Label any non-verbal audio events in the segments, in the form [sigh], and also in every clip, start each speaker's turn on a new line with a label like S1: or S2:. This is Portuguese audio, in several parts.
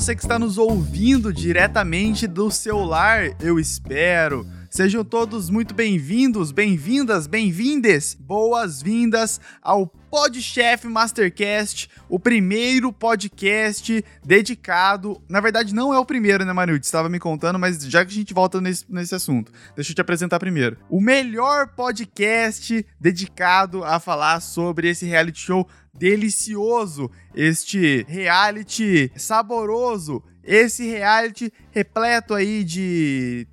S1: você que está nos ouvindo diretamente do celular, eu espero. Sejam todos muito bem-vindos, bem-vindas, bem-vindes, boas-vindas ao Podchef Mastercast, o primeiro podcast dedicado. Na verdade, não é o primeiro, né, Marilde? Estava me contando, mas já que a gente volta nesse, nesse assunto, deixa eu te apresentar primeiro. O melhor podcast dedicado a falar sobre esse reality show delicioso, este reality saboroso, esse reality repleto aí de,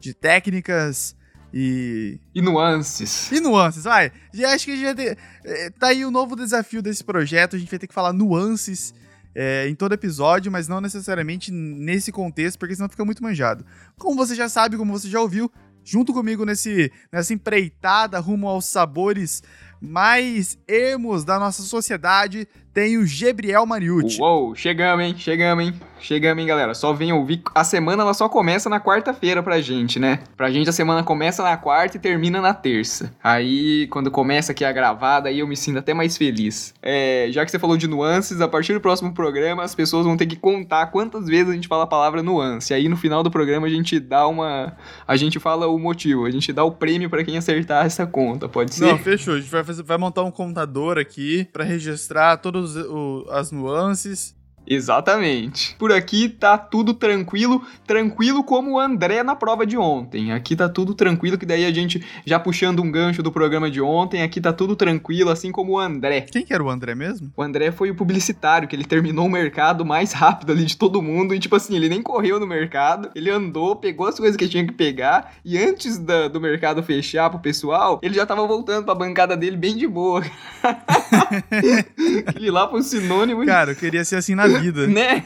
S1: de técnicas e.
S2: E nuances.
S1: E nuances, vai. Já acho que a gente vai ter. Eh, tá aí o novo desafio desse projeto, a gente vai ter que falar nuances. É, em todo episódio, mas não necessariamente nesse contexto, porque senão fica muito manjado. Como você já sabe, como você já ouviu, junto comigo nesse, nessa empreitada rumo aos sabores mais emos da nossa sociedade, tem o Gabriel Mariucci.
S2: Uou, chegamos, hein? Chegamos, hein? Chegamos, hein, galera? Só vem ouvir. A semana ela só começa na quarta-feira pra gente, né? Pra gente a semana começa na quarta e termina na terça. Aí, quando começa aqui a gravada, aí eu me sinto até mais feliz. É, já que você falou de nuances, a partir do próximo programa as pessoas vão ter que contar quantas vezes a gente fala a palavra nuance. Aí no final do programa a gente dá uma. A gente fala o motivo, a gente dá o prêmio para quem acertar essa conta, pode ser?
S1: Não, fechou. A gente vai, fazer, vai montar um contador aqui para registrar todas as nuances
S2: Exatamente. Por aqui tá tudo tranquilo, tranquilo como o André na prova de ontem. Aqui tá tudo tranquilo, que daí a gente já puxando um gancho do programa de ontem, aqui tá tudo tranquilo, assim como o André.
S1: Quem que era o André mesmo?
S2: O André foi o publicitário, que ele terminou o mercado mais rápido ali de todo mundo, e tipo assim, ele nem correu no mercado, ele andou, pegou as coisas que tinha que pegar, e antes da, do mercado fechar pro pessoal, ele já tava voltando pra bancada dele bem de boa. [laughs] ele lá foi um sinônimo.
S1: Cara, eu queria ser assim na vida. [laughs]
S2: Né?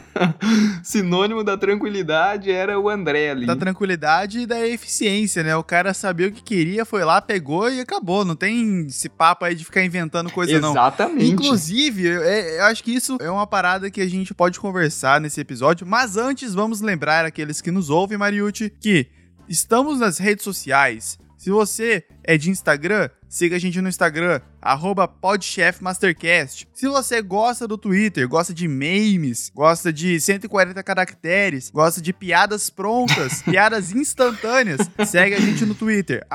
S2: Sinônimo da tranquilidade era o André ali.
S1: Da tranquilidade e da eficiência, né? O cara sabia o que queria, foi lá, pegou e acabou. Não tem esse papo aí de ficar inventando coisa,
S2: Exatamente.
S1: não.
S2: Exatamente.
S1: Inclusive, eu, eu acho que isso é uma parada que a gente pode conversar nesse episódio. Mas antes, vamos lembrar aqueles que nos ouvem, Mariucci, que estamos nas redes sociais. Se você é de Instagram, siga a gente no Instagram, podchefmastercast. Se você gosta do Twitter, gosta de memes, gosta de 140 caracteres, gosta de piadas prontas, [laughs] piadas instantâneas, segue a gente no Twitter,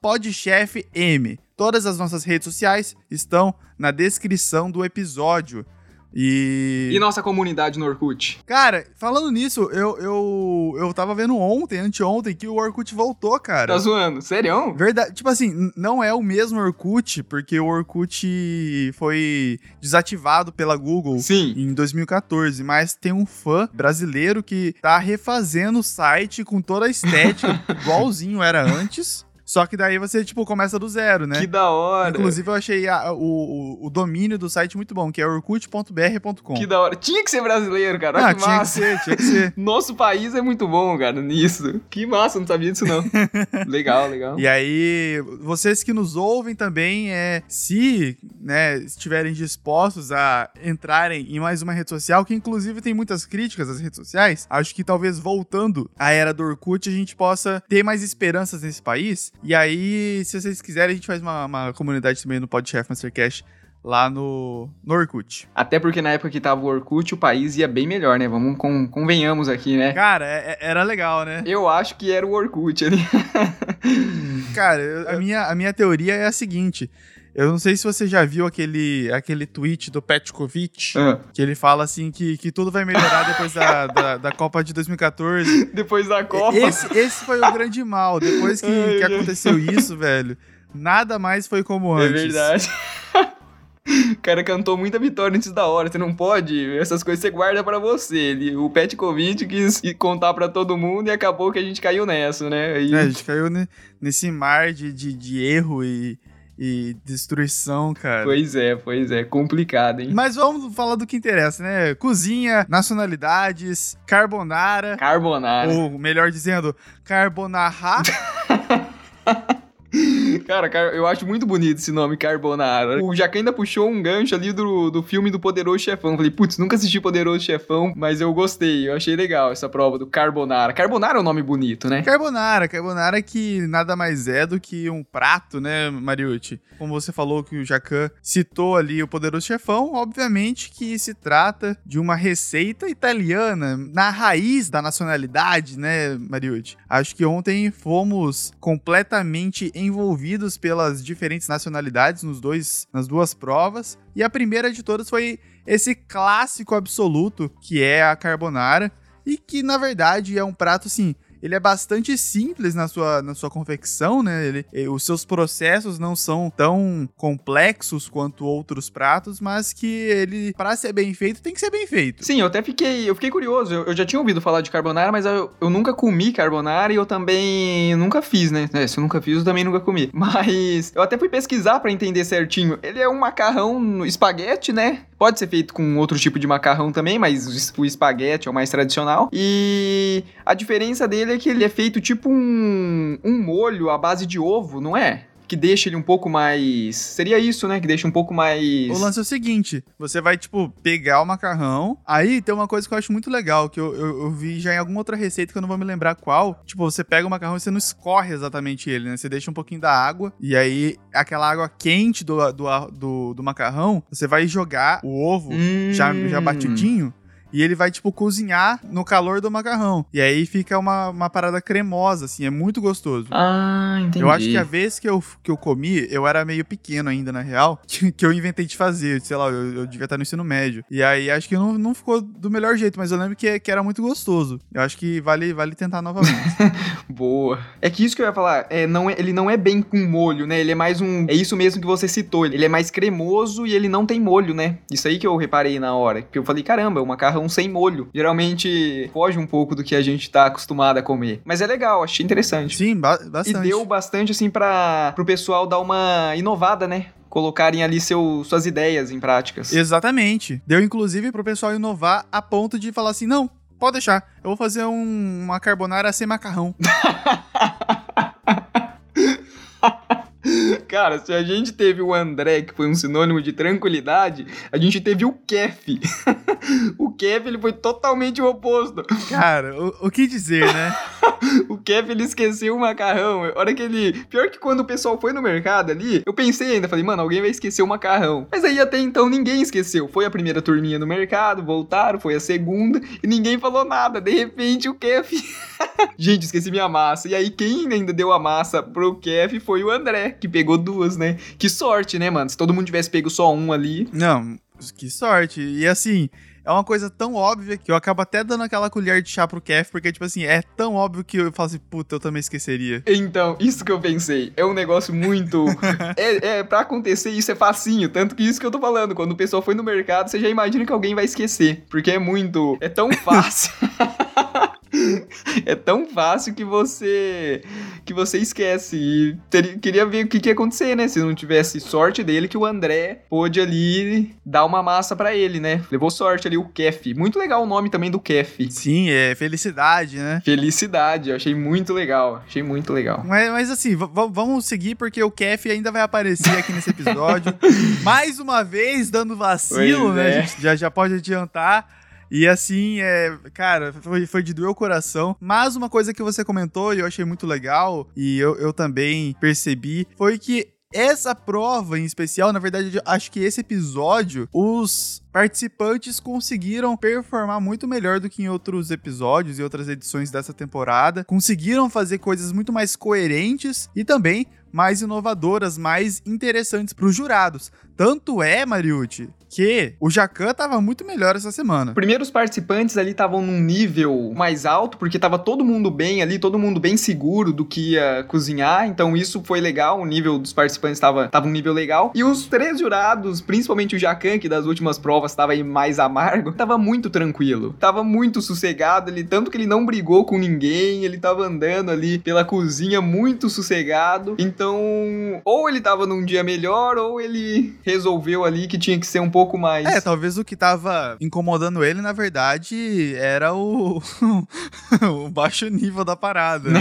S1: podchefm. Todas as nossas redes sociais estão na descrição do episódio. E...
S2: e nossa comunidade no Orkut?
S1: Cara, falando nisso, eu, eu, eu tava vendo ontem, anteontem, que o Orkut voltou, cara.
S2: Tá zoando? Sério?
S1: Verdade. Tipo assim, não é o mesmo Orkut, porque o Orkut foi desativado pela Google
S2: Sim.
S1: em 2014, mas tem um fã brasileiro que tá refazendo o site com toda a estética, [laughs] igualzinho era antes. Só que daí você, tipo, começa do zero, né?
S2: Que da hora.
S1: Inclusive, eu achei a, o, o, domínio do site muito bom, que é orkut.br.com.
S2: Que da hora. Tinha que ser brasileiro, cara.
S1: Ah,
S2: que
S1: tinha
S2: massa.
S1: que ser, tinha que ser. [laughs]
S2: Nosso país é muito bom, cara, nisso. Que massa, não sabia disso, não. [laughs] legal, legal.
S1: E aí, vocês que nos ouvem também, é, se né, estiverem dispostos a entrarem em mais uma rede social, que inclusive tem muitas críticas às redes sociais, acho que talvez voltando à era do Orkut, a gente possa ter mais esperanças nesse país e aí, se vocês quiserem, a gente faz uma, uma comunidade também no Podchef Mastercast lá no, no Orkut.
S2: Até porque na época que tava o Orkut, o país ia bem melhor, né? Vamos com, convenhamos aqui, né?
S1: Cara, é, era legal, né?
S2: Eu acho que era o Orkut ali. [laughs]
S1: Cara, eu, a, minha, a minha teoria é a seguinte. Eu não sei se você já viu aquele, aquele tweet do Petkovic,
S2: Ah.
S1: que ele fala assim que, que tudo vai melhorar depois da, [laughs] da, da Copa de 2014.
S2: Depois da Copa.
S1: Esse, esse foi o grande mal. Depois que,
S2: Ai,
S1: que aconteceu isso, velho, nada mais foi como
S2: É
S1: antes.
S2: verdade. [laughs] O cara cantou muita vitória antes da hora. Você não pode. Essas coisas você guarda pra você. Ele, o Petkovic quis contar pra todo mundo e acabou que a gente caiu nessa, né? Aí,
S1: É, a gente caiu ne- nesse mar de, de, de erro e, e destruição, cara.
S2: Pois é, pois é. Complicado, hein?
S1: Mas vamos falar do que interessa, né? Cozinha, nacionalidades, carbonara,
S2: Carbonara.
S1: ou melhor dizendo, carbonara. [laughs]
S2: Cara, eu acho muito bonito esse nome, Carbonara. O Jacan ainda puxou um gancho ali do, do filme do Poderoso Chefão. Falei, putz, nunca assisti Poderoso Chefão, mas eu gostei. Eu achei legal essa prova do Carbonara. Carbonara é um nome bonito, né?
S1: Carbonara. Carbonara que nada mais é do que um prato, né, Mariucci? Como você falou que o Jacan citou ali o Poderoso Chefão, obviamente que se trata de uma receita italiana na raiz da nacionalidade, né, Mariucci? Acho que ontem fomos completamente envolvidos pelas diferentes nacionalidades nos dois, nas duas provas. E a primeira de todas foi esse clássico absoluto que é a carbonara e que na verdade é um prato assim ele é bastante simples na sua, na sua confecção, né? Ele, os seus processos não são tão complexos quanto outros pratos, mas que ele, para ser bem feito, tem que ser bem feito.
S2: Sim, eu até fiquei, eu fiquei curioso. Eu, eu já tinha ouvido falar de carbonara, mas eu, eu nunca comi carbonara e eu também nunca fiz, né? É, se eu nunca fiz, eu também nunca comi. [laughs] Mas eu até fui pesquisar para entender certinho. Ele é um macarrão espaguete, né? Pode ser feito com outro tipo de macarrão também, mas o espaguete é o mais tradicional. E a diferença dele é que ele é feito tipo um, um molho à base de ovo, não é? que deixa ele um pouco mais. Seria isso, né? Que deixa um pouco mais.
S1: O lance é o seguinte: você vai, tipo, pegar o macarrão. Aí tem uma coisa que eu acho muito legal, que eu, eu, eu, vi já em alguma outra receita que eu não vou me lembrar qual. Tipo, você pega o macarrão e você não escorre exatamente ele, né? Você deixa um pouquinho da água. E aí, aquela água quente do, do, do, do macarrão, você vai jogar o ovo hum. já, já batidinho e ele vai, tipo, cozinhar no calor do macarrão. E aí fica uma, uma parada cremosa, assim, é muito gostoso.
S2: Ah, entendi.
S1: Eu acho que a vez que eu, que eu comi, eu era meio pequeno ainda, na real, [laughs] que, que eu inventei de fazer. Sei lá, eu, eu devia estar no ensino médio. E aí acho que não, não ficou do melhor jeito, mas eu lembro que, que era muito gostoso. Eu acho que vale, vale tentar novamente. [laughs]
S2: Boa. É que isso que eu ia falar, é, não é, ele não é bem com molho, né? Ele é mais um. É isso mesmo que você citou. Ele é mais cremoso e ele não tem molho, né? Isso aí que eu reparei na hora. Que eu falei, caramba, o macarrão macarrão sem molho. Geralmente foge um pouco do que a gente tá acostumado a comer. Mas é legal, achei interessante.
S1: Sim, ba bastante.
S2: E deu bastante, assim, para pro pessoal dar uma inovada, né? colocarem ali seu, suas ideias em práticas.
S1: Exatamente. Deu inclusive pro pessoal inovar a ponto de falar assim: não, pode deixar, eu vou fazer um, uma carbonara sem macarrão. [laughs]
S2: Cara, se a gente teve o André, que foi um sinônimo de tranquilidade, a gente teve o Kef. [laughs] o Kef, ele foi totalmente o oposto.
S1: Cara, o, o que dizer, né? [laughs]
S2: o Kef, ele esqueceu o macarrão. A hora que ele... Pior que quando o pessoal foi no mercado ali, eu pensei ainda, falei, mano, alguém vai esquecer o macarrão. Mas aí até então ninguém esqueceu. Foi a primeira turminha no mercado, voltaram, foi a segunda, e ninguém falou nada. De repente, o Kef... [laughs] gente, esqueci minha massa. E aí, quem ainda deu a massa pro Kef foi o André, que pegou duas, né? Que sorte, né, mano? Se todo mundo tivesse pego só um ali.
S1: Não, que sorte. E assim, é uma coisa tão óbvia que eu acabo até dando aquela colher de chá pro Kef, porque, tipo assim, é tão óbvio que eu falo assim, puta, eu também esqueceria.
S2: Então, isso que eu pensei. É um negócio muito. [laughs] é, é, pra acontecer isso é facinho. Tanto que isso que eu tô falando. Quando o pessoal foi no mercado, você já imagina que alguém vai esquecer. Porque é muito. É tão [laughs] fácil. [laughs] é tão fácil que você que você esquece. E ter, queria ver o que, que ia acontecer, né? Se não tivesse sorte dele, que o André pôde ali dar uma massa para ele, né? Levou sorte ali o Kef. Muito legal o nome também do Kef.
S1: Sim, é felicidade, né?
S2: Felicidade, eu achei muito legal. Achei muito legal.
S1: Mas, mas assim, vamos seguir porque o Kef ainda vai aparecer aqui nesse episódio. [laughs] Mais uma vez, dando vacilo, pois né? É. Já, já pode adiantar. E assim, é, cara, foi, foi de doer o coração. Mas uma coisa que você comentou e eu achei muito legal, e eu, eu também percebi, foi que essa prova em especial, na verdade, acho que esse episódio, os participantes conseguiram performar muito melhor do que em outros episódios e outras edições dessa temporada. Conseguiram fazer coisas muito mais coerentes e também mais inovadoras, mais interessantes para os jurados. Tanto é, Mariucci, que o Jacan tava muito melhor essa semana.
S2: Primeiro, os participantes ali estavam num nível mais alto, porque tava todo mundo bem ali, todo mundo bem seguro do que ia cozinhar, então isso foi legal, o nível dos participantes tava, tava um nível legal. E os três jurados, principalmente o Jacan, que das últimas provas tava aí mais amargo, tava muito tranquilo, tava muito sossegado, ele tanto que ele não brigou com ninguém, ele tava andando ali pela cozinha muito sossegado. Então, ou ele tava num dia melhor, ou ele resolveu ali que tinha que ser um pouco pouco mais.
S1: É, talvez o que tava incomodando ele, na verdade, era o, [laughs] o baixo nível da parada. Né?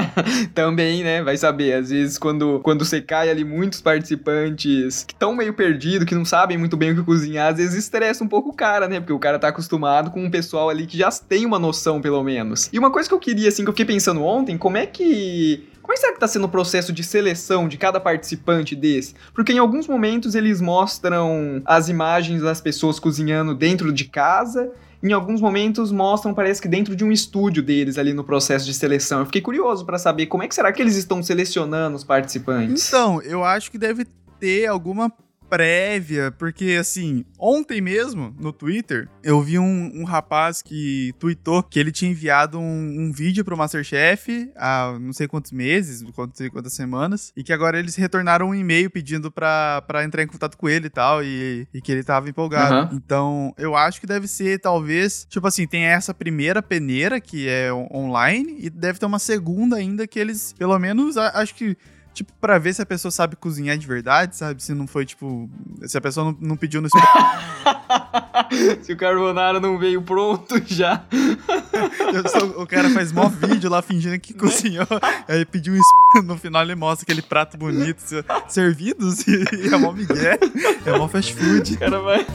S1: [laughs]
S2: Também, né? Vai saber. Às vezes, quando, quando você cai ali, muitos participantes que estão meio perdidos, que não sabem muito bem o que cozinhar, às vezes estressa um pouco o cara, né? Porque o cara tá acostumado com um pessoal ali que já tem uma noção, pelo menos. E uma coisa que eu queria, assim, que eu fiquei pensando ontem, como é que como é que será que tá sendo o processo de seleção de cada participante desse? Porque em alguns momentos eles mostram as imagens das pessoas cozinhando dentro de casa em alguns momentos mostram, parece que dentro de um estúdio deles ali no processo de seleção. Eu fiquei curioso para saber como é que será que eles estão selecionando os participantes.
S1: Então, eu acho que deve ter alguma prévia, porque assim, ontem mesmo, no Twitter, eu vi um, um rapaz que tweetou que ele tinha enviado um, um, vídeo pro Masterchef há não sei quantos meses, sei quantas semanas, e que agora eles retornaram um e-mail pedindo pra, pra entrar em contato com ele e tal, e, e que ele tava empolgado. Uhum. Então, eu acho que deve ser, talvez, tipo assim, tem essa primeira peneira que é online, e deve ter uma segunda ainda que eles, pelo menos, acho que tipo, pra ver se a pessoa sabe cozinhar de verdade, sabe? Se não foi, tipo, se a pessoa não, não pediu no [laughs]
S2: Se o carbonara não veio pronto [laughs] já.
S1: Sou, o cara faz mó vídeo lá fingindo que cozinhou, aí pediu um [laughs] no final ele mostra aquele prato bonito servidos e, e é mó migué, é mó fast food.
S2: O cara vai...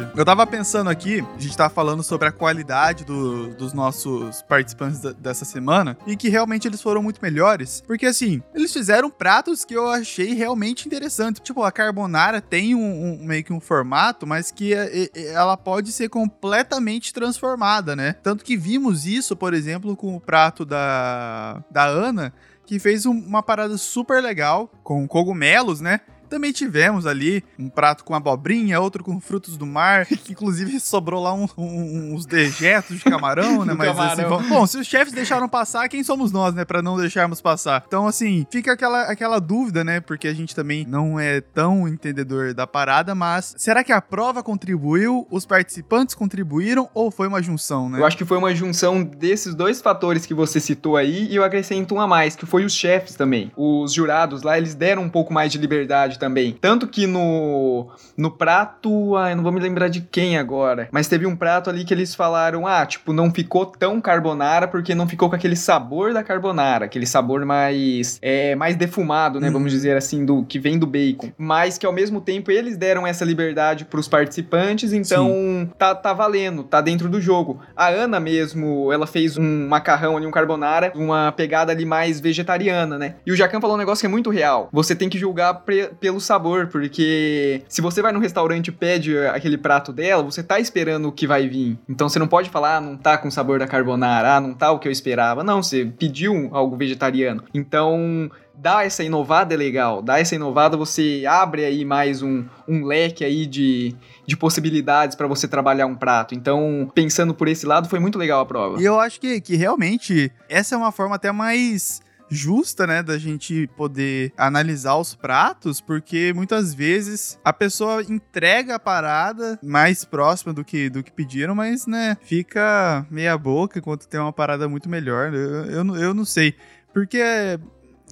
S1: Eu tava pensando aqui, a gente tava falando sobre a qualidade do, dos nossos participantes da, dessa semana e que realmente eles foram muito melhores, porque assim, eles fizeram pratos que eu achei realmente interessantes. Tipo, a carbonara tem um, um meio que um formato, mas que é, é, ela pode ser completamente transformada, né? Tanto que vimos isso, por exemplo, com o prato da, da Ana, que fez um, uma parada super legal com cogumelos, né? Também tivemos ali um prato com abobrinha, outro com frutos do mar, [laughs] que inclusive sobrou lá um, um, uns dejetos de camarão, né? [laughs] Mas assim, camarão. assim, bom, se os chefes deixaram passar, quem somos nós, né? Pra não deixarmos passar. Então, assim, fica aquela, aquela dúvida, né? Porque a gente também não é tão entendedor da parada, mas será que a prova contribuiu? Os participantes contribuíram ou foi uma junção, né?
S2: Eu acho que foi uma junção desses dois fatores que você citou aí e eu acrescento um a mais, que foi os chefes também. Os jurados lá, eles deram um pouco mais de liberdade também. Tanto que no, no prato, eu não vou me lembrar de quem agora, mas teve um prato ali que eles falaram, ah, tipo, não ficou tão carbonara porque não ficou com aquele sabor da carbonara, aquele sabor mais, é, mais defumado, né, hum. vamos dizer assim, do que vem do bacon. Mas que ao mesmo tempo eles deram essa liberdade para os participantes, então tá, tá valendo, tá dentro do jogo. A Ana mesmo, ela fez um macarrão ali, um carbonara, uma pegada ali mais vegetariana, né? E o Jacan falou um negócio que é muito real. Você tem que julgar pelo pelo sabor, porque se você vai no restaurante e pede aquele prato dela, você tá esperando o que vai vir. Então você não pode falar, ah, não tá com o sabor da carbonara, ah, não tá o que eu esperava. Não, você pediu algo vegetariano. Então, dar essa inovada é legal. Dar essa inovada, você abre aí mais um, um leque aí de, de possibilidades para você trabalhar um prato. Então, pensando por esse lado, foi muito legal a prova.
S1: E eu acho que, que realmente essa é uma forma até mais justa, né, da gente poder analisar os pratos, porque muitas vezes a pessoa entrega a parada mais próxima do que, do que pediram, mas, né, fica meia boca enquanto tem uma parada muito melhor. Eu, eu, eu não sei. Porque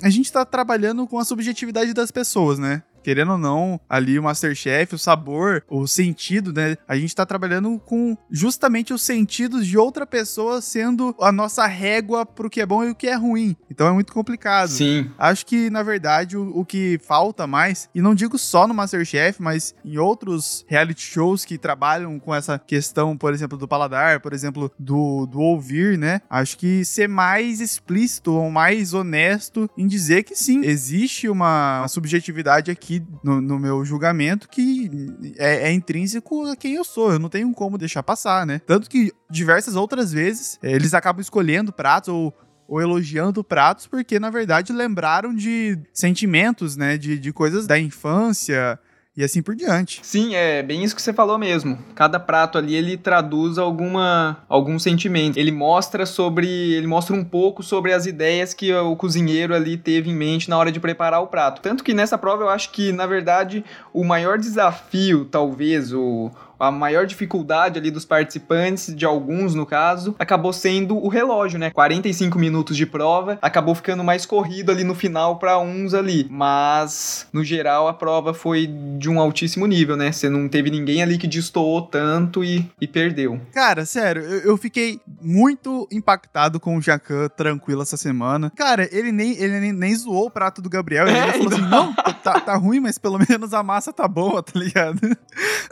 S1: a gente tá trabalhando com a subjetividade das pessoas, né? Querendo ou não, ali o Masterchef, o sabor, o sentido, né? A gente tá trabalhando com justamente os sentidos de outra pessoa sendo a nossa régua pro que é bom e o que é ruim. Então é muito complicado.
S2: Sim.
S1: Acho que, na verdade, o, o que falta mais, e não digo só no Masterchef, mas em outros reality shows que trabalham com essa questão, por exemplo, do paladar, por exemplo, do, do ouvir, né? Acho que ser mais explícito ou mais honesto em dizer que sim, existe uma subjetividade aqui aqui no, no meu julgamento que é, é, intrínseco a quem eu sou. Eu não tenho como deixar passar, né? Tanto que diversas outras vezes é, eles acabam escolhendo pratos ou ou elogiando pratos porque, na verdade, lembraram de sentimentos, né? De, de coisas da infância, e assim por diante.
S2: Sim, é bem isso que você falou mesmo. Cada prato ali ele traduz alguma algum sentimento. Ele mostra sobre, ele mostra um pouco sobre as ideias que o cozinheiro ali teve em mente na hora de preparar o prato. Tanto que nessa prova eu acho que na verdade o maior desafio, talvez o a maior dificuldade ali dos participantes, de alguns no caso, acabou sendo o relógio, né? 45 minutos de prova, acabou ficando mais corrido ali no final para uns ali. Mas, no geral, a prova foi de um altíssimo nível, né? Você não teve ninguém ali que destoou tanto e, e perdeu.
S1: Cara, sério, eu, eu fiquei muito impactado com o Jacan tranquilo essa semana. Cara, ele nem, ele nem, nem zoou o prato do Gabriel. Ele é, falou assim: não, tá, tá ruim, mas pelo menos a massa tá boa, [laughs] tá ligado?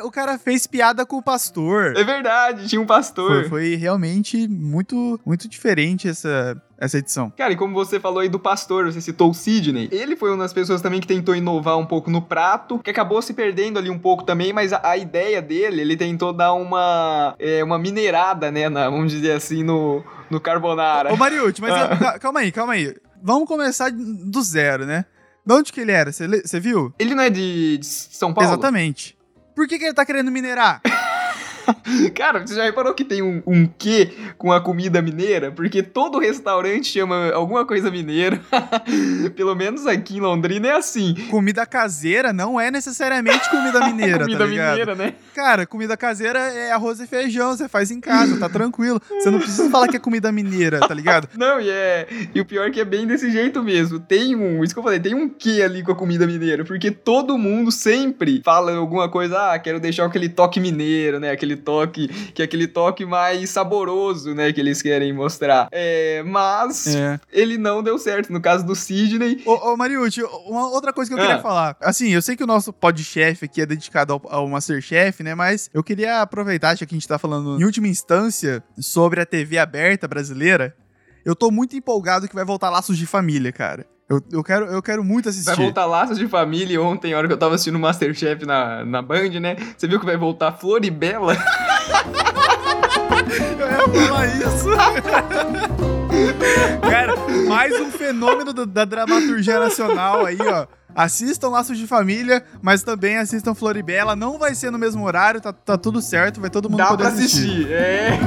S1: O cara fez piada com o pastor.
S2: É verdade, tinha um pastor.
S1: Foi, foi realmente muito, muito diferente essa, essa edição.
S2: Cara, e como você falou aí do pastor, você citou o Sidney, ele foi uma das pessoas também que tentou inovar um pouco no prato, que acabou se perdendo ali um pouco também, mas a, a ideia dele, ele tentou dar uma, é, uma minerada, né, na, vamos dizer assim, no, no carbonara.
S1: Ô, Mariucci, mas calma aí, calma aí. Vamos começar do zero, né? De onde que ele era? Você viu?
S2: Ele não é de, de São Paulo?
S1: Exatamente. Por que, que ele tá querendo minerar? [laughs]
S2: Cara, você já reparou que tem um, um quê com a comida mineira? Porque todo restaurante chama alguma coisa mineira. [laughs] Pelo menos aqui em Londrina é assim.
S1: Comida caseira não é necessariamente comida mineira, [laughs] comida tá mineira, né? Cara, comida caseira é arroz e feijão, você faz em casa, tá tranquilo. Você não precisa falar que é comida mineira, tá ligado?
S2: Não, e é. E o pior é que é bem desse jeito mesmo. Tem um. Isso que eu falei, tem um quê ali com a comida mineira. Porque todo mundo sempre fala alguma coisa, ah, quero deixar aquele toque mineiro, né? Aquele toque, que é aquele toque mais saboroso, né, que eles querem mostrar. É, mas é. ele não deu certo, no caso do Sidney.
S1: Ô, ô Mariucci, uma outra coisa que eu ah. queria falar. Assim, eu sei que o nosso podchef aqui é dedicado ao, ao Masterchef, né, mas eu queria aproveitar, já que a gente tá falando em última instância sobre a TV aberta brasileira, eu tô muito empolgado que vai voltar Laços de Família, cara. Eu, eu, quero, eu quero muito assistir.
S2: Vai voltar Laços de Família ontem, a hora que eu tava assistindo Masterchef na, na Band, né? Você viu que vai voltar Floribela? [laughs]
S1: eu ia falar isso. [laughs] Cara, mais um fenômeno do, da dramaturgia nacional aí, ó. Assistam Laços de Família, mas também assistam Floribela. Não vai ser no mesmo horário, tá, tá tudo certo, vai todo mundo
S2: Dá
S1: poder
S2: pra assistir. assistir. É.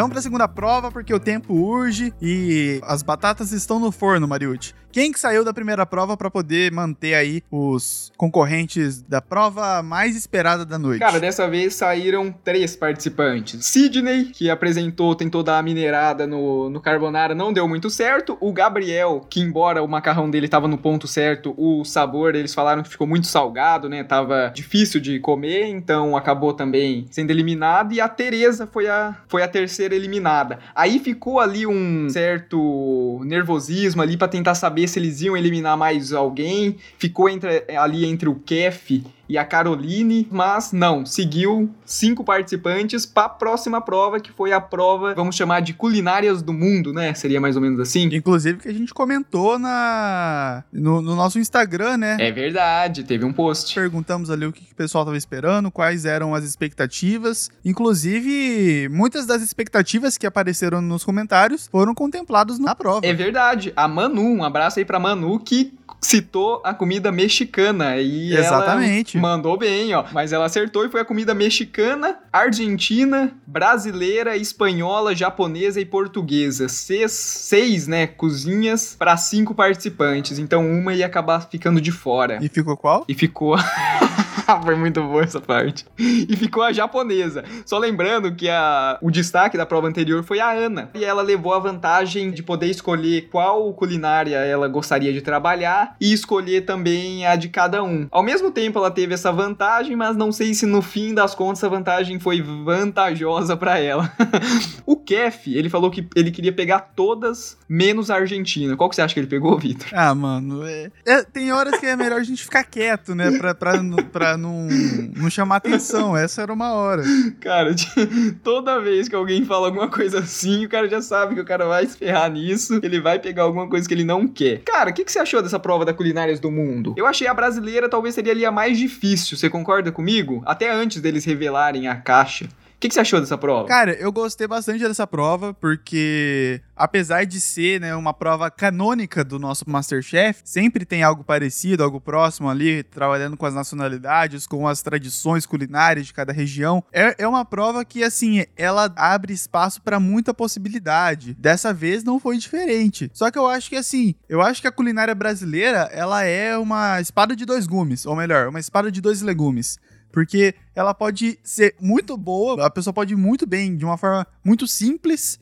S1: vamos para a segunda prova porque o tempo urge e as batatas estão no forno, Mariucci. Quem que saiu da primeira prova para poder manter aí os concorrentes da prova mais esperada da noite?
S2: Cara, dessa vez saíram três participantes. Sidney, que apresentou, tentou dar a minerada no, no carbonara, não deu muito certo. O Gabriel, que embora o macarrão dele tava no ponto certo, o sabor, eles falaram que ficou muito salgado, né? Tava difícil de comer, então acabou também sendo eliminado. E a Tereza foi a, foi a terceira eliminada. Aí ficou ali um certo nervosismo ali para tentar saber saber se eles iam eliminar mais alguém. Ficou entre, ali entre o Kef e a Caroline, mas não, seguiu cinco participantes para a próxima prova, que foi a prova, vamos chamar de culinárias do mundo, né? Seria mais ou menos assim.
S1: Inclusive que a gente comentou na no, no nosso Instagram, né?
S2: É verdade, teve um post.
S1: Perguntamos ali o que, que o pessoal estava esperando, quais eram as expectativas. Inclusive, muitas das expectativas que apareceram nos comentários foram contempladas na prova.
S2: É verdade. A Manu, um abraço aí pra Manu, que citou a comida mexicana e Exatamente. ela mandou bem, ó. Mas ela acertou e foi a comida mexicana, argentina, brasileira, espanhola, japonesa e portuguesa. Seis, seis né, cozinhas para cinco participantes. Então uma ia acabar ficando de fora.
S1: E ficou qual?
S2: E ficou [laughs] Foi muito boa essa parte. E ficou a japonesa. Só lembrando que a, o destaque da prova anterior foi a Ana. E ela levou a vantagem de poder escolher qual culinária ela gostaria de trabalhar e escolher também a de cada um. Ao mesmo tempo, ela teve essa vantagem, mas não sei se no fim das contas a vantagem foi vantajosa para ela. [laughs] o Kef, ele falou que ele queria pegar todas menos a Argentina. Qual que você acha que ele pegou, Vitor?
S1: Ah, mano, é... É, tem horas que é melhor a gente ficar quieto, né? Pra, pra, pra não, não chamar atenção. [laughs] Essa era uma hora.
S2: Cara, toda vez que alguém fala alguma coisa assim, o cara já sabe que o cara vai se ferrar nisso, ele vai pegar alguma coisa que ele não quer. Cara, o que, que você achou dessa prova da Culinárias do Mundo? Eu achei a brasileira talvez seria ali a mais difícil, você concorda comigo? Até antes deles revelarem a caixa. O que, que, você achou dessa prova?
S1: Cara, eu gostei bastante dessa prova, porque apesar de ser né, uma prova canônica do nosso Masterchef, sempre tem algo parecido, algo próximo ali, trabalhando com as nacionalidades, com as tradições culinárias de cada região. É, é uma prova que, assim, ela abre espaço para muita possibilidade. Dessa vez não foi diferente. Só que eu acho que, assim, eu acho que a culinária brasileira, ela é uma espada de dois gumes, ou melhor, uma espada de dois legumes. Porque ela pode ser muito boa, a pessoa pode ir muito bem de uma forma muito simples,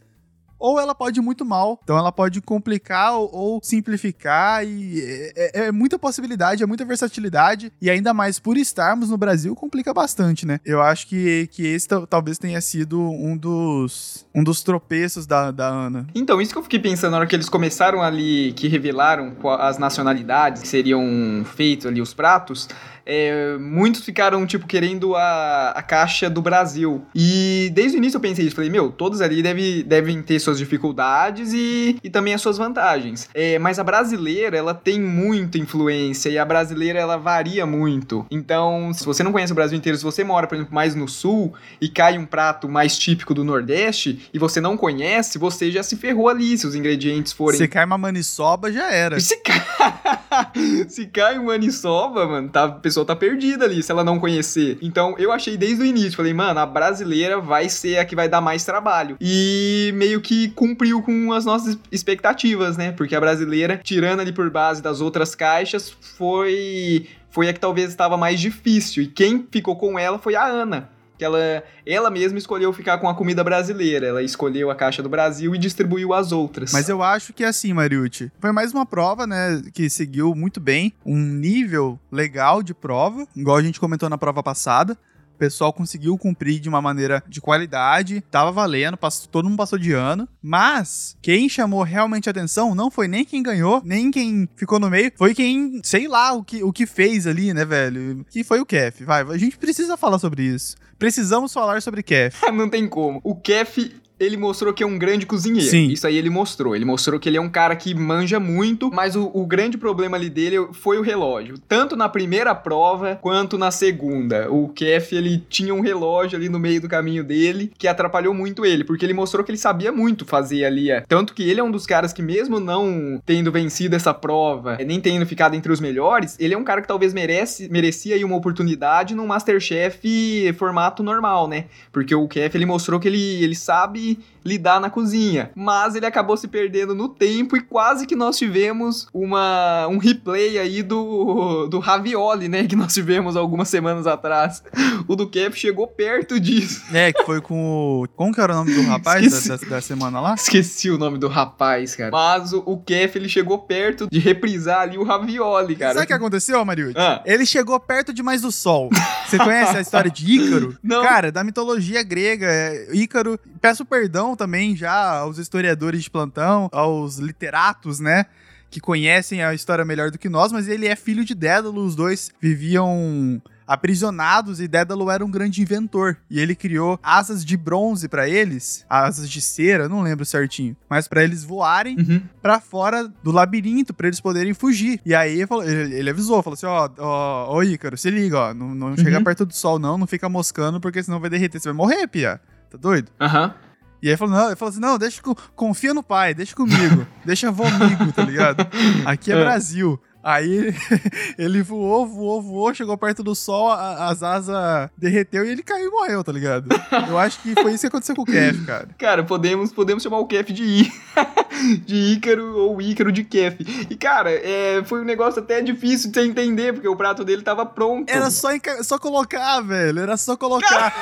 S1: ou ela pode ir muito mal. Então ela pode complicar ou, ou simplificar e é, é, é, muita possibilidade, é muita versatilidade e ainda mais por estarmos no Brasil complica bastante, né? Eu acho que, que esse talvez tenha sido um dos um dos tropeços da, da Ana.
S2: Então, isso que eu fiquei pensando na hora que eles começaram ali, que revelaram as nacionalidades que seriam feitos ali os pratos, é, muitos ficaram, tipo, querendo a, a caixa do Brasil. E desde o início eu pensei isso, falei, meu, todos ali deve, devem ter suas dificuldades e, e também as suas vantagens. É, mas a brasileira, ela tem muita influência e a brasileira, ela varia muito. Então, se você não conhece o Brasil inteiro, se você mora, por exemplo, mais no sul e cai um prato mais típico do Nordeste e você não conhece, você já se ferrou ali se os ingredientes forem...
S1: Se cai uma maniçoba, já era.
S2: Se cai, [laughs] [laughs] se cai uma maniçoba, mano, tá, a pessoa tá perdida ali se ela não conhecer. Então eu achei desde o início, falei, mano, a brasileira vai ser a que vai dar mais trabalho. E meio que cumpriu com as nossas expectativas, né? Porque a brasileira, tirando ali por base das outras caixas, foi foi a que talvez estava mais difícil. E quem ficou com ela foi a Ana que ela, ela mesma escolheu ficar com a comida brasileira. Ela escolheu a caixa do Brasil e distribuiu as outras.
S1: Mas eu acho que é assim, Mariucci, foi mais uma prova, né, que seguiu muito bem, um nível legal de prova, igual a gente comentou na prova passada. Pessoal conseguiu cumprir de uma maneira de qualidade, tava valendo, passou, todo mundo passou de ano. Mas quem chamou realmente atenção não foi nem quem ganhou, nem quem ficou no meio, foi quem, sei lá, o que, o que fez ali, né, velho? Que foi o Kef. Vai, a gente precisa falar sobre isso. Precisamos falar sobre Kef. [laughs]
S2: não tem como. O Kef ele mostrou que é um grande cozinheiro.
S1: Sim.
S2: Isso aí ele mostrou. Ele mostrou que ele é um cara que manja muito, mas o, o, grande problema ali dele foi o relógio. Tanto na primeira prova quanto na segunda. O Kef, ele tinha um relógio ali no meio do caminho dele que atrapalhou muito ele, porque ele mostrou que ele sabia muito fazer ali. É. Tanto que ele é um dos caras que, mesmo não tendo vencido essa prova, é, nem tendo ficado entre os melhores, ele é um cara que talvez merece, merecia aí uma oportunidade num Masterchef formato normal, né? Porque o Kef, ele mostrou que ele, ele sabe lidar na cozinha. Mas ele acabou se perdendo no tempo e quase que nós tivemos uma, um replay aí do, do ravioli, né? Que nós tivemos algumas semanas atrás. O do Kef chegou perto disso.
S1: É, que foi com o. Como que era o nome do rapaz da, da, da, semana lá?
S2: Esqueci o nome do rapaz, cara. Mas o, o Kef, ele chegou perto de reprisar ali o ravioli, cara.
S1: Sabe o que aconteceu, Mariucci? Ah. Ele chegou perto demais do sol. Você conhece a história de Ícaro? [laughs]
S2: Não.
S1: Cara, da mitologia grega, é, Ícaro. Peço perdão também já aos historiadores de plantão, aos literatos, né? Que conhecem a história melhor do que nós, mas ele é filho de Dédalo, os dois viviam aprisionados e Dédalo era um grande inventor e ele criou asas de bronze para eles, asas de cera, não lembro certinho, mas para eles voarem uhum. para fora do labirinto para eles poderem fugir. E aí ele, ele avisou, falou assim: ó, ó, ó Ícaro, se liga, ó, não, não uhum. chega perto do sol não, não fica moscando porque senão vai derreter, você vai morrer, pia. Tá doido?
S2: Aham. Uhum.
S1: E aí ele falou, não, ele falou assim: não, deixa, confia no pai, deixa comigo, [laughs] deixa vomigo, tá ligado? Aqui é, é. Brasil. Aí [laughs] ele voou, voou, voou, chegou perto do sol, a, as asas derreteu e ele caiu e morreu, tá ligado? Eu acho que foi isso que aconteceu com o Kef, cara. [laughs]
S2: Cara, podemos, podemos chamar o Kef de, I, [laughs] de Ícaro ou Ícaro de Kef. E, cara, é, foi um negócio até difícil de você entender, porque o prato dele tava pronto.
S1: Era só, só colocar, velho. Era só colocar.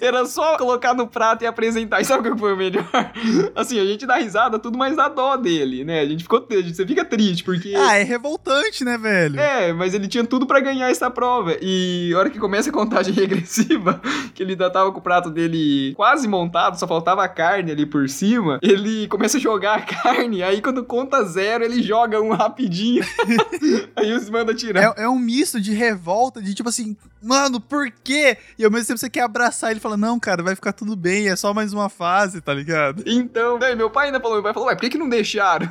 S2: Era só colocar no prato e apresentar. E sabe o que foi o melhor? Assim, a gente dá risada, tudo mais dá dó dele, né? A gente ficou. Você fica triste, porque.
S1: Ah, é revoltante né, velho?
S2: É, mas ele tinha tudo para ganhar essa prova. E a hora que começa a contagem [laughs] regressiva, que ele ainda tava com o prato dele quase montado, só faltava a carne ali por cima, ele começa a jogar a [laughs] carne, aí quando conta zero, ele joga um rapidinho. [laughs] aí os manda tirar.
S1: É, é um misto de revolta, de tipo assim, mano, por quê? E ao mesmo tempo você quer abraçar ele e fala, não, cara, vai ficar tudo bem, é só mais uma fase, tá ligado?
S2: Então, daí meu pai ainda falou, meu pai falou, ué, por que, que não deixaram?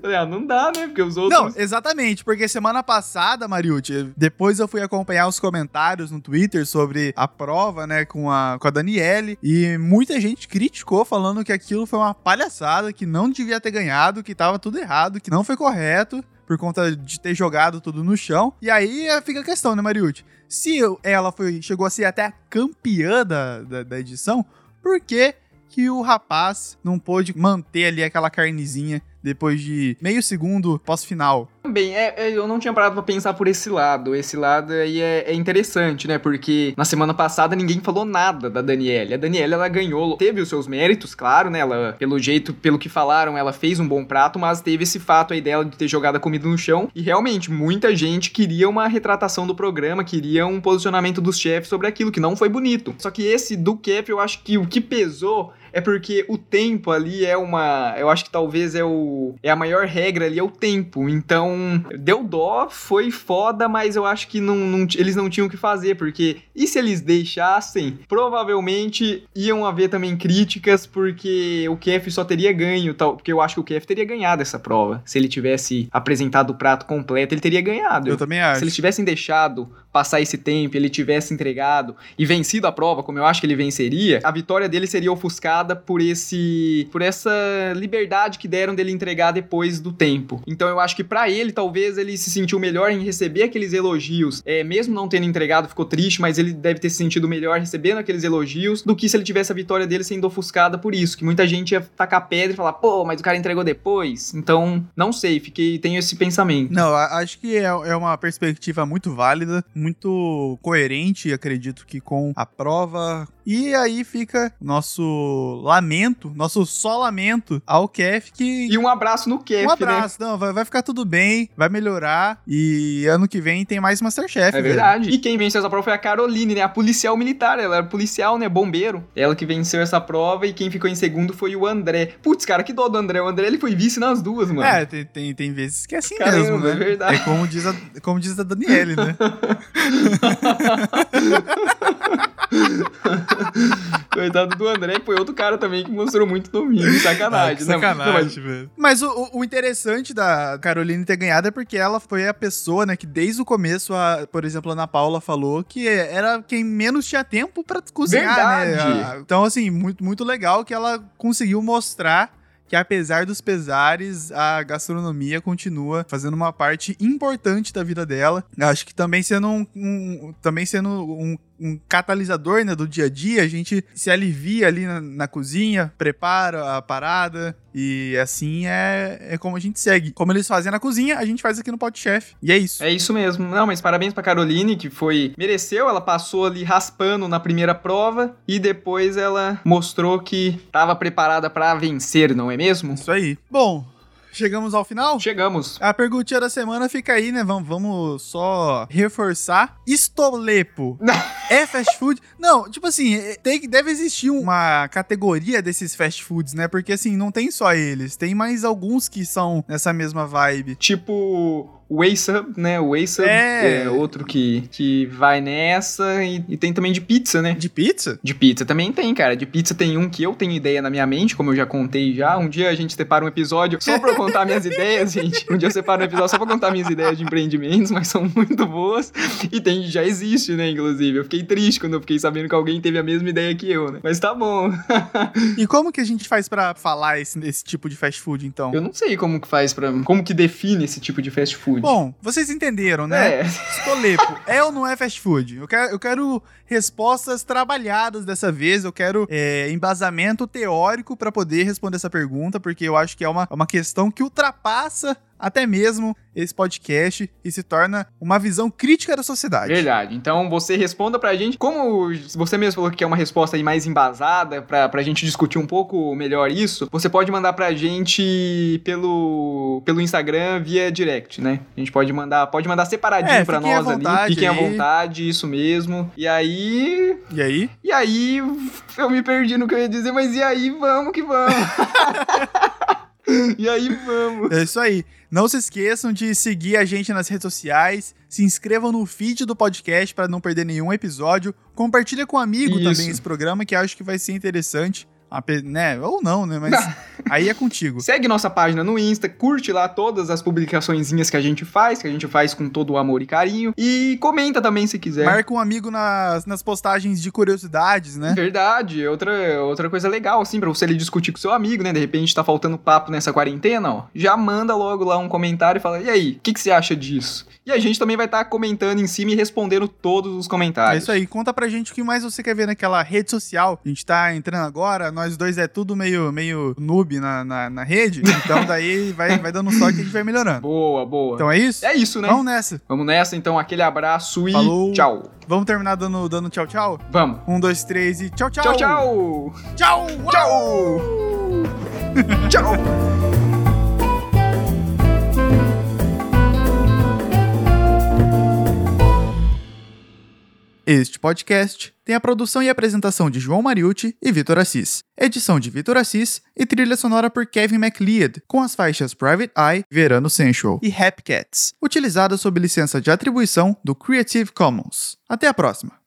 S2: Falei, ah, não dá, né? Porque os outros.
S1: Não, exatamente, porque semana passada, Mariucci, depois eu fui acompanhar os comentários no Twitter sobre a prova, né, com a, com a Daniele, e muita gente criticou, falando que aquilo foi uma palhaçada, que não devia ter ganhado, que tava tudo errado, que não foi correto por conta de ter jogado tudo no chão. E aí eh, fica a questão, né, Mariucci? Se ela foi, chegou a ser até a campeã da, da, da edição, por que, que o rapaz não pôde manter ali aquela carnezinha depois de meio segundo pós-final.
S2: Também, é, é, eu não tinha parado pra pensar por esse lado. Esse lado aí é, é, interessante, né? Porque na semana passada ninguém falou nada da Daniela. A Daniela, ela ganhou, teve os seus méritos, claro, né? Ela, pelo jeito, pelo que falaram, ela fez um bom prato, mas teve esse fato aí dela de ter jogado a comida no chão. E realmente, muita gente queria uma retratação do programa, queria um posicionamento dos chefes sobre aquilo, que não foi bonito. Só que esse do Kef, eu acho que o que pesou é porque o tempo ali é uma. Eu acho que talvez é o. É a maior regra ali, é o tempo. Então, deu dó, foi foda, mas eu acho que não, não eles não tinham o que fazer, porque. E se eles deixassem? Provavelmente iam haver também críticas, porque o Kef só teria ganho, tal, porque eu acho que o Kef teria ganhado essa prova. Se ele tivesse apresentado o prato completo, ele teria ganhado.
S1: Eu também acho.
S2: Se eles tivessem deixado passar esse tempo, ele tivesse entregado e vencido a prova, como eu acho que ele venceria, a vitória dele seria ofuscada por esse por essa liberdade que deram dele entregar depois do tempo. Então eu acho que para ele talvez ele se sentiu melhor em receber aqueles elogios, é, mesmo não tendo entregado, ficou triste, mas ele deve ter se sentido melhor recebendo aqueles elogios do que se ele tivesse a vitória dele sendo ofuscada por isso, que muita gente ia tacar pedra e falar, pô, mas o cara entregou depois. Então, não sei, fiquei tenho esse pensamento.
S1: Não, acho que é, é uma perspectiva muito válida, muito coerente, acredito que com a prova. E aí fica nosso lamento, nosso só lamento ao Kef que.
S2: E um abraço no Kef,
S1: Um abraço,
S2: né?
S1: não, vai, vai, ficar tudo bem, vai melhorar. E ano que vem tem mais Masterchef.
S2: É verdade. Velho. E quem venceu essa prova foi a Caroline, né? A policial militar. Ela era policial, né? Bombeiro. Ela que venceu essa prova e quem ficou em segundo foi o André. Putz, cara, que dó do André. O André ele foi vice nas duas, mano.
S1: É, tem, tem, tem vezes que é assim Caramba, mesmo, né? É verdade. É como diz a, como diz a Daniele, né? [laughs] [laughs]
S2: Coitado do André, que foi outro cara também que mostrou muito domínio. Sacanagem, ah,
S1: Sacanagem, mas... velho. Mas o, o, interessante da Caroline ter ganhado é porque ela foi a pessoa, né, que desde o começo, a, por exemplo, a Ana Paula falou que era quem menos tinha tempo para cozinhar, né? Verdade. né? Então, assim, muito, muito legal que ela conseguiu mostrar que apesar dos pesares, a gastronomia continua fazendo uma parte importante da vida dela. Acho que também sendo um, um também sendo um um catalisador né, do dia a dia, a gente se alivia ali na, na cozinha, prepara a parada, e assim é, é como a gente segue. Como eles fazem na cozinha, a gente faz aqui no Podchef. E é isso.
S2: É isso mesmo. Não, mas parabéns pra Caroline, que foi. Mereceu, ela passou ali raspando na primeira prova e depois ela mostrou que estava preparada para vencer, não é mesmo?
S1: Isso aí. Bom, Chegamos ao final?
S2: Chegamos.
S1: A perguntinha da semana fica aí, né? Vamos, vamos só reforçar. Estolepo é fast food? Não, tipo assim, é, tem, deve existir uma categoria desses fast foods, né? Porque assim, não tem só eles. Tem mais alguns que são nessa mesma vibe.
S2: Tipo o Ace né? O Ace é. é outro que, que vai nessa. E, e, tem também de pizza, né?
S1: De pizza?
S2: De pizza também tem, cara. De pizza tem um que eu tenho ideia na minha mente, como eu já contei já. Um dia a gente separa um episódio só pra eu contar minhas [laughs] ideias, gente. Um dia eu separo um episódio só pra contar minhas ideias de empreendimentos, mas são muito boas. E tem, já existe, né? Inclusive. Eu fiquei triste quando eu fiquei sabendo que alguém teve a mesma ideia que eu, né? Mas tá bom. [laughs]
S1: e como que a gente faz para falar esse, esse tipo de fast food, então?
S2: Eu não sei como que faz para Como que define esse tipo de fast food.
S1: Bom, vocês entenderam, né? É. Estolepo, é ou não é fast food? Eu quero, eu quero respostas trabalhadas dessa vez, eu quero é, embasamento teórico para poder responder essa pergunta, porque eu acho que é uma, uma questão que ultrapassa até mesmo esse podcast e se torna uma visão crítica da sociedade.
S2: Verdade. Então você responda pra gente, como você mesmo falou que é uma resposta aí mais embasada, pra, pra gente discutir um pouco melhor isso, você pode mandar pra gente pelo, pelo Instagram via direct, né? A gente pode mandar, pode mandar separadinho é, pra nós ali. Fiquem à vontade, isso mesmo. E aí.
S1: E aí?
S2: E aí, eu me perdi no que eu ia dizer, mas e aí, vamos que vamos. [laughs] [laughs] E aí vamos.
S1: É isso aí. Não se esqueçam de seguir a gente nas redes sociais, se inscrevam no feed do podcast para não perder nenhum episódio, compartilha com um amigo
S2: Isso.
S1: também esse programa que acho que vai ser interessante, né? Ou não, né? Mas [laughs] aí é contigo.
S2: Segue nossa página no Insta, curte lá todas as publicaçõezinhas que a gente faz, que a gente faz com todo o amor e carinho. E comenta também se quiser.
S1: Marca um amigo nas, nas postagens de curiosidades, né?
S2: Verdade, outra, outra coisa legal, assim, pra você ali discutir com seu amigo, né? De repente tá faltando papo nessa quarentena, ó. Já manda logo lá um comentário e fala: e aí, o que, que você acha disso? E a gente também vai estar comentando em cima e respondendo todos os
S1: É
S2: comentários.
S1: isso aí, conta pra gente o que mais você quer ver naquela rede social. A gente tá entrando agora, nós dois é tudo meio, meio noob na, na, na rede, então [laughs] daí vai, vai dando sorte e a gente vai melhorando.
S2: Boa, boa.
S1: Então é isso?
S2: é isso, né?
S1: Vamos nessa.
S2: Vamos nessa, então, aquele abraço e
S1: Falou.
S2: tchau.
S1: Vamos terminar dando, dando tchau, tchau?
S2: Vamos.
S1: Um, dois, três e tchau, tchau.
S2: Tchau, tchau.
S1: Tchau!
S2: Tchau. [laughs] Tchau.
S1: Este podcast tem a produção e apresentação de João Mariucci e Vitor Assis, edição de Vitor Assis e trilha sonora por Kevin MacLeod, com as faixas Private Eye, Verano Sensual e Happy Cats, utilizadas sob licença de atribuição do Creative Commons. Até a próxima!